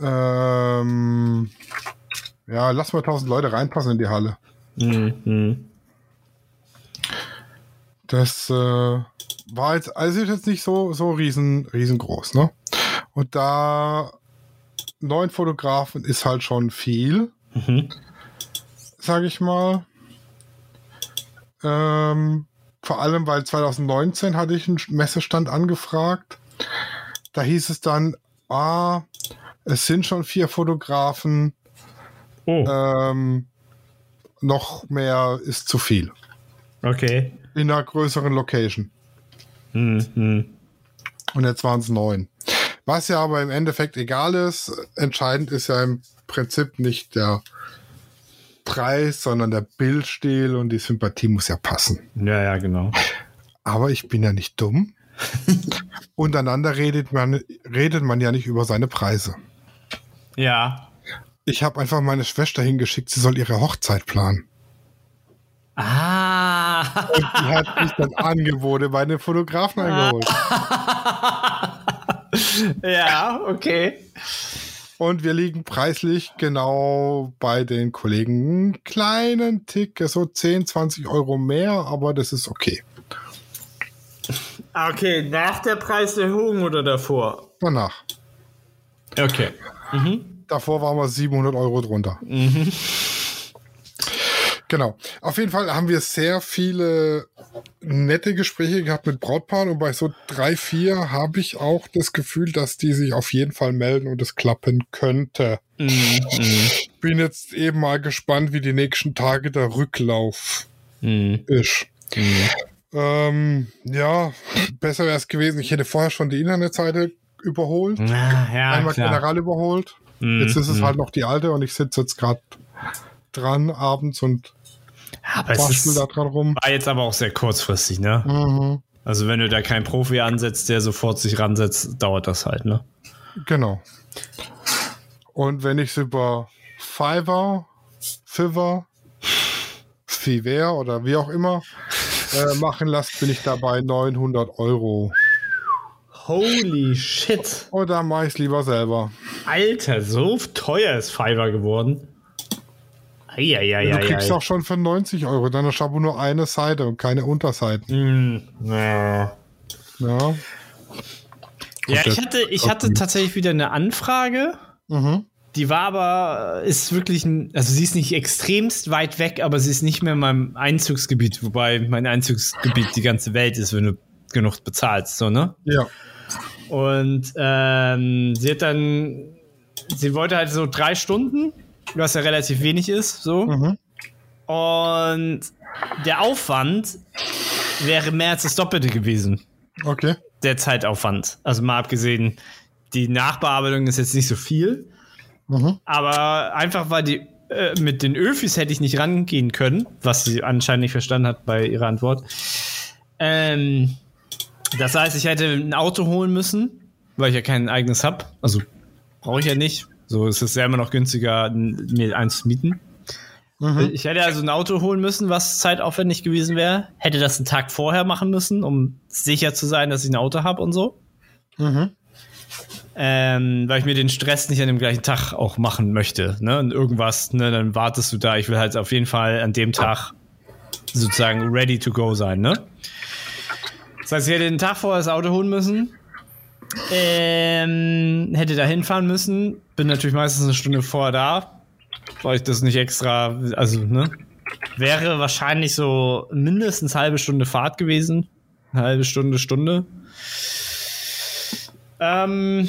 ähm, ja, lass mal 1000 Leute reinpassen in die Halle. Mhm. Das äh, war jetzt, also ist jetzt nicht so, so riesen, riesengroß, ne? Und da neun Fotografen ist halt schon viel, Mhm. sage ich mal. Ähm, vor allem, weil 2019 hatte ich einen Messestand angefragt. Da hieß es dann, ah, es sind schon vier Fotografen, Oh, ähm, noch mehr ist zu viel. okay. In einer größeren Location. Mhm. Und jetzt waren es neun. Was ja aber im Endeffekt egal ist, entscheidend ist ja im Prinzip nicht der Preis, sondern der Bildstil und die Sympathie muss ja passen. Ja, ja, genau. Aber ich bin ja nicht dumm. (laughs) Untereinander redet man, redet man ja nicht über seine Preise. Ja. Ich habe einfach meine Schwester hingeschickt, sie soll ihre Hochzeit planen. Ah. Und die hat mich dann (laughs) Angebote bei den Fotografen eingeholt. (laughs) ja, okay. Und wir liegen preislich genau bei den Kollegen einen kleinen Tick, so 10, 20 Euro mehr, aber das ist okay. Okay, nach der Preiserhöhung oder davor? Danach. Okay. Davor waren wir 700 Euro drunter. Genau. Auf jeden Fall haben wir sehr viele nette Gespräche gehabt mit Brautpaaren und bei so drei, vier habe ich auch das Gefühl, dass die sich auf jeden Fall melden und es klappen könnte. Mhm. Bin jetzt eben mal gespannt, wie die nächsten Tage der Rücklauf Mhm. ist. Ähm, ja, besser wäre es gewesen. Ich hätte vorher schon die Internetseite überholt, Ja, ja, einmal klar. general überholt. Mhm, Jetzt ist es mhm. halt noch die alte und ich sitze jetzt gerade dran abends und Aber bastel da dran rum. war jetzt aber auch sehr kurzfristig, ne? Mhm. Also wenn du da keinen Profi ansetzt, der sofort sich ransetzt, dauert das halt, ne? Genau. Und wenn ich es über Fiverr, Fiverr, Fiverr oder wie auch immer äh, machen lasse, bin ich dabei 900 Euro. Holy shit. Oder mache ich es lieber selber. Alter, so teuer ist Fiverr geworden. Eieieiei. du kriegst auch schon für 90 Euro. Dann hast du nur eine Seite und keine Unterseiten. Hm, ja. Ja. Ja, ich hatte, ich hatte tatsächlich wieder eine Anfrage. Mhm. Die war aber, ist wirklich, ein, also sie ist nicht extremst weit weg, aber sie ist nicht mehr in meinem Einzugsgebiet, wobei mein Einzugsgebiet die ganze Welt ist, wenn du genug bezahlst, so, ne? Ja. Und ähm, sie hat dann, sie wollte halt so drei Stunden, was ja relativ wenig ist, so. Mhm. Und der Aufwand wäre mehr als das Doppelte gewesen Okay. der Zeitaufwand. Also mal abgesehen, die Nachbearbeitung ist jetzt nicht so viel, Mhm. aber einfach weil die äh, mit den Öfis hätte ich nicht rangehen können, was sie anscheinend nicht verstanden hat bei ihrer Antwort. Ähm, das heißt, ich hätte ein Auto holen müssen, weil ich ja kein eigenes habe. Also brauche ich ja nicht. So ist es ja immer noch günstiger, mir eins zu mieten. Mhm. Ich hätte also ein Auto holen müssen, was zeitaufwendig gewesen wäre. Hätte das einen Tag vorher machen müssen, um sicher zu sein, dass ich ein Auto habe und so. Mhm. Ähm, weil ich mir den Stress nicht an dem gleichen Tag auch machen möchte. Ne? Und irgendwas, ne, dann wartest du da. Ich will halt auf jeden Fall an dem Tag sozusagen ready to go sein. Ne? Das heißt, ich hätte den Tag vorher das Auto holen müssen. Ähm, hätte da hinfahren müssen. Bin natürlich meistens eine Stunde vorher da, weil ich das nicht extra, also, ne? Wäre wahrscheinlich so mindestens halbe Stunde Fahrt gewesen. Eine halbe Stunde, Stunde. Ähm,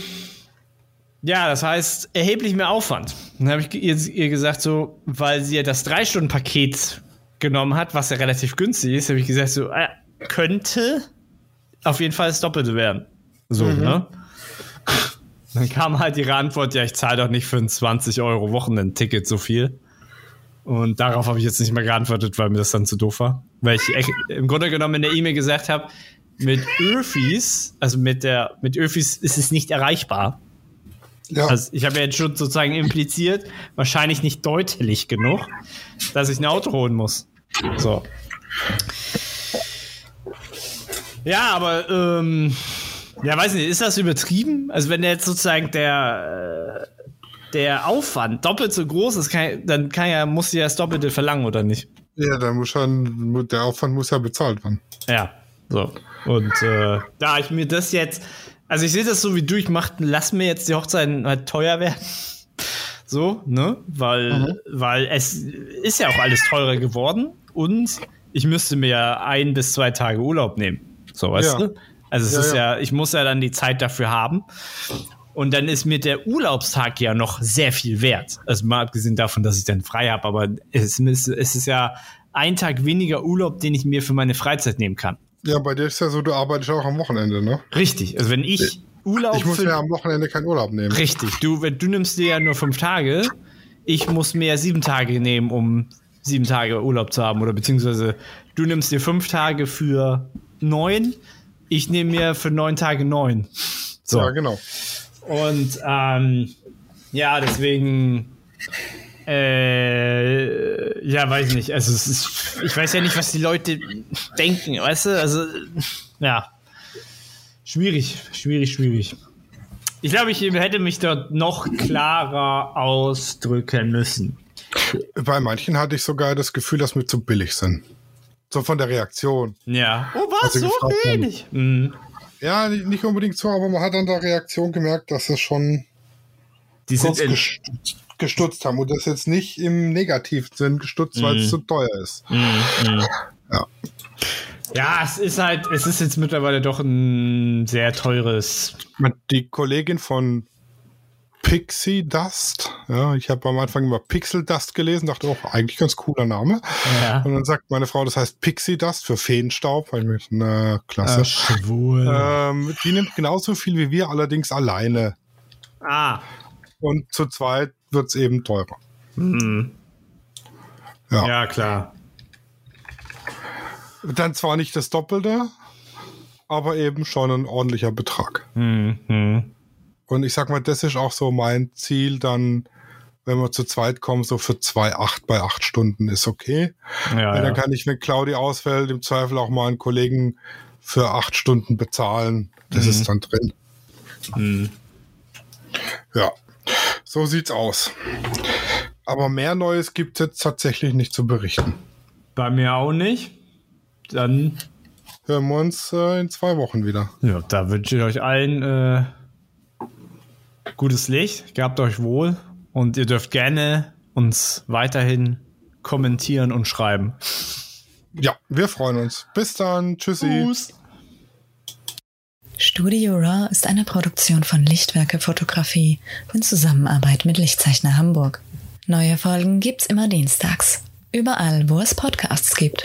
ja, das heißt, erheblich mehr Aufwand. Dann habe ich ihr, ihr gesagt, so, weil sie ja das Drei-Stunden-Paket genommen hat, was ja relativ günstig ist, habe ich gesagt, so, äh, könnte auf jeden Fall das Doppelte werden. So, ne? (laughs) Dann kam halt ihre Antwort, ja, ich zahle doch nicht für ein 20 Euro Wochenendticket so viel. Und darauf habe ich jetzt nicht mehr geantwortet, weil mir das dann zu doof war. Weil ich im Grunde genommen in der E-Mail gesagt habe, mit Öfis, also mit der, mit Öfis ist es nicht erreichbar. Ja. Also ich habe ja jetzt schon sozusagen impliziert, wahrscheinlich nicht deutlich genug, dass ich ein Auto holen muss. So. Ja, aber ähm, ja, weiß nicht, ist das übertrieben? Also wenn der jetzt sozusagen der, äh, der Aufwand doppelt so groß ist, kann, dann kann ja, muss ja das Doppelte verlangen, oder nicht? Ja, dann muss schon, der Aufwand muss ja bezahlt werden. Ja, so. Und äh, da ich mir das jetzt, also ich sehe das so wie du, ich mach, lass mir jetzt die Hochzeit halt teuer werden. (laughs) So, ne? Weil, mhm. weil es ist ja auch alles teurer geworden und ich müsste mir ein bis zwei Tage Urlaub nehmen. So, weißt ja. du? Also es ja, ist ja. ja, ich muss ja dann die Zeit dafür haben. Und dann ist mir der Urlaubstag ja noch sehr viel wert. Also mal abgesehen davon, dass ich dann frei habe, aber es ist, es ist ja ein Tag weniger Urlaub, den ich mir für meine Freizeit nehmen kann. Ja, bei dir ist ja so, du arbeitest auch am Wochenende, ne? Richtig. Also wenn ich Urlaub. Ich muss mir am Wochenende keinen Urlaub nehmen. Richtig. Du, du nimmst dir ja nur fünf Tage. Ich muss mir sieben Tage nehmen, um sieben Tage Urlaub zu haben. Oder beziehungsweise du nimmst dir fünf Tage für neun. Ich nehme mir für neun Tage neun. So. Ja, genau. Und ähm, ja, deswegen. Äh, ja, weiß ich nicht. Also, ist, ich weiß ja nicht, was die Leute denken, weißt du? Also, ja. Schwierig, schwierig, schwierig. Ich glaube, ich hätte mich dort noch klarer ausdrücken müssen. Bei manchen hatte ich sogar das Gefühl, dass wir zu billig sind. So von der Reaktion. Ja. Oh, was? So wenig? Mhm. Ja, nicht unbedingt so, aber man hat an der Reaktion gemerkt, dass es schon die sind gestutzt, gestutzt haben und das jetzt nicht im Negativsinn gestutzt, mhm. weil es zu teuer ist. Mhm. mhm. Ja. Ja, es ist halt, es ist jetzt mittlerweile doch ein sehr teures. Die Kollegin von Pixie Dust. Ja, ich habe am Anfang immer Pixel Dust gelesen, dachte auch, eigentlich ganz cooler Name. Ja. Und dann sagt meine Frau, das heißt Pixie Dust für Feenstaub, weil mir eine Klasse. Ach, schwul. Ähm, die nimmt genauso viel wie wir, allerdings alleine. Ah. Und zu zweit wird es eben teurer. Mhm. Ja. ja, klar. Dann zwar nicht das Doppelte, aber eben schon ein ordentlicher Betrag. Mhm. Und ich sag mal, das ist auch so mein Ziel, dann, wenn wir zu zweit kommen, so für 2,8 bei 8 Stunden ist okay. Ja, dann ja. kann ich, wenn Claudi ausfällt, im Zweifel auch mal einen Kollegen für 8 Stunden bezahlen. Das mhm. ist dann drin. Mhm. Ja, so sieht's aus. Aber mehr Neues gibt es jetzt tatsächlich nicht zu berichten. Bei mir auch nicht. Dann hören wir uns äh, in zwei Wochen wieder. Ja, da wünsche ich euch allen äh, gutes Licht, gehabt euch wohl und ihr dürft gerne uns weiterhin kommentieren und schreiben. Ja, wir freuen uns. Bis dann. Tschüssi. Tschüss. Studio Raw ist eine Produktion von Lichtwerke Fotografie in Zusammenarbeit mit Lichtzeichner Hamburg. Neue Folgen gibt's immer dienstags. Überall, wo es Podcasts gibt.